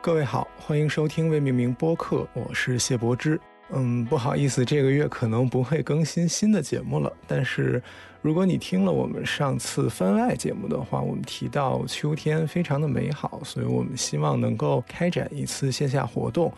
各位好，欢迎收听未命名播客，我是谢柏之。嗯，不好意思，这个月可能不会更新新的节目了。但是，如果你听了我们上次番外节目的话，我们提到秋天非常的美好，所以我们希望能够开展一次线下活动。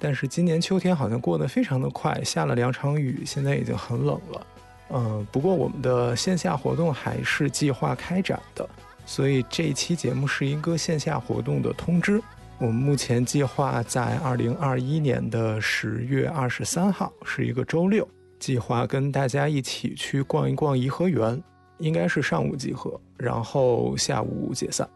但是今年秋天好像过得非常的快，下了两场雨，现在已经很冷了。嗯，不过我们的线下活动还是计划开展的，所以这一期节目是一个线下活动的通知。我们目前计划在二零二一年的十月二十三号，是一个周六，计划跟大家一起去逛一逛颐和园，应该是上午集合，然后下午解散。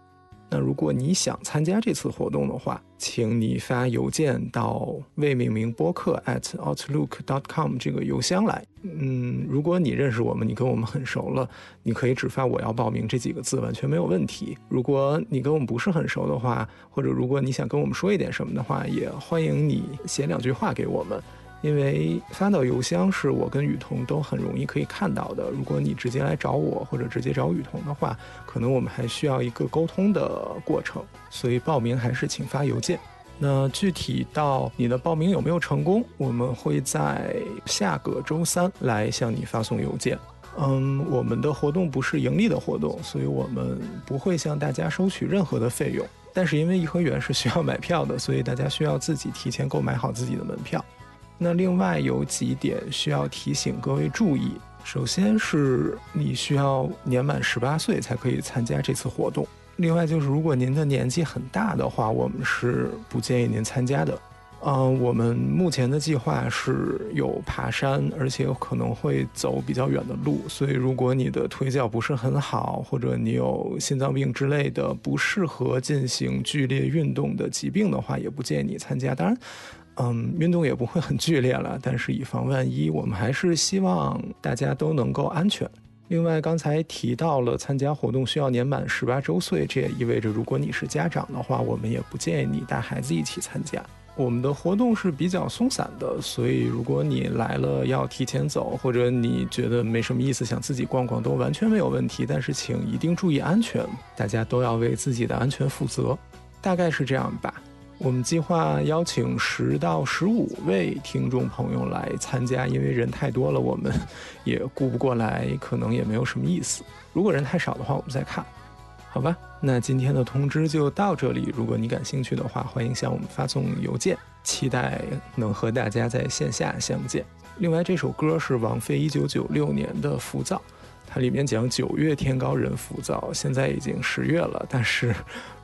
那如果你想参加这次活动的话，请你发邮件到未命名播客 at outlook dot com 这个邮箱来。嗯，如果你认识我们，你跟我们很熟了，你可以只发“我要报名”这几个字，完全没有问题。如果你跟我们不是很熟的话，或者如果你想跟我们说一点什么的话，也欢迎你写两句话给我们。因为发到邮箱是我跟雨桐都很容易可以看到的。如果你直接来找我或者直接找雨桐的话，可能我们还需要一个沟通的过程。所以报名还是请发邮件。那具体到你的报名有没有成功，我们会在下个周三来向你发送邮件。嗯，我们的活动不是盈利的活动，所以我们不会向大家收取任何的费用。但是因为颐和园是需要买票的，所以大家需要自己提前购买好自己的门票。那另外有几点需要提醒各位注意。首先是你需要年满十八岁才可以参加这次活动。另外就是如果您的年纪很大的话，我们是不建议您参加的。嗯，我们目前的计划是有爬山，而且可能会走比较远的路，所以如果你的腿脚不是很好，或者你有心脏病之类的不适合进行剧烈运动的疾病的话，也不建议你参加。当然。嗯，运动也不会很剧烈了，但是以防万一，我们还是希望大家都能够安全。另外，刚才提到了参加活动需要年满十八周岁，这也意味着如果你是家长的话，我们也不建议你带孩子一起参加。我们的活动是比较松散的，所以如果你来了要提前走，或者你觉得没什么意思，想自己逛逛都完全没有问题。但是请一定注意安全，大家都要为自己的安全负责。大概是这样吧。我们计划邀请十到十五位听众朋友来参加，因为人太多了，我们也顾不过来，可能也没有什么意思。如果人太少的话，我们再看，好吧？那今天的通知就到这里。如果你感兴趣的话，欢迎向我们发送邮件，期待能和大家在线下相见。另外，这首歌是王菲一九九六年的《浮躁》。它里面讲九月天高人浮躁，现在已经十月了，但是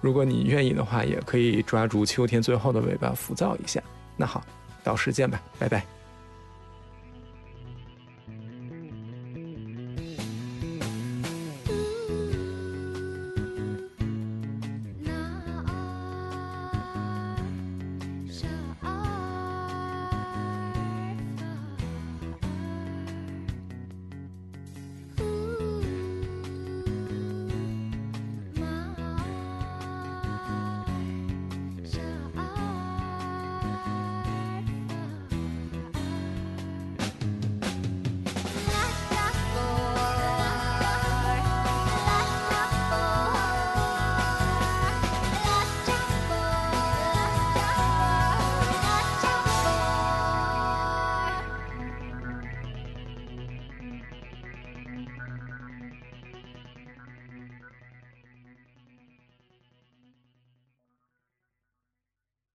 如果你愿意的话，也可以抓住秋天最后的尾巴浮躁一下。那好，到时见吧，拜拜。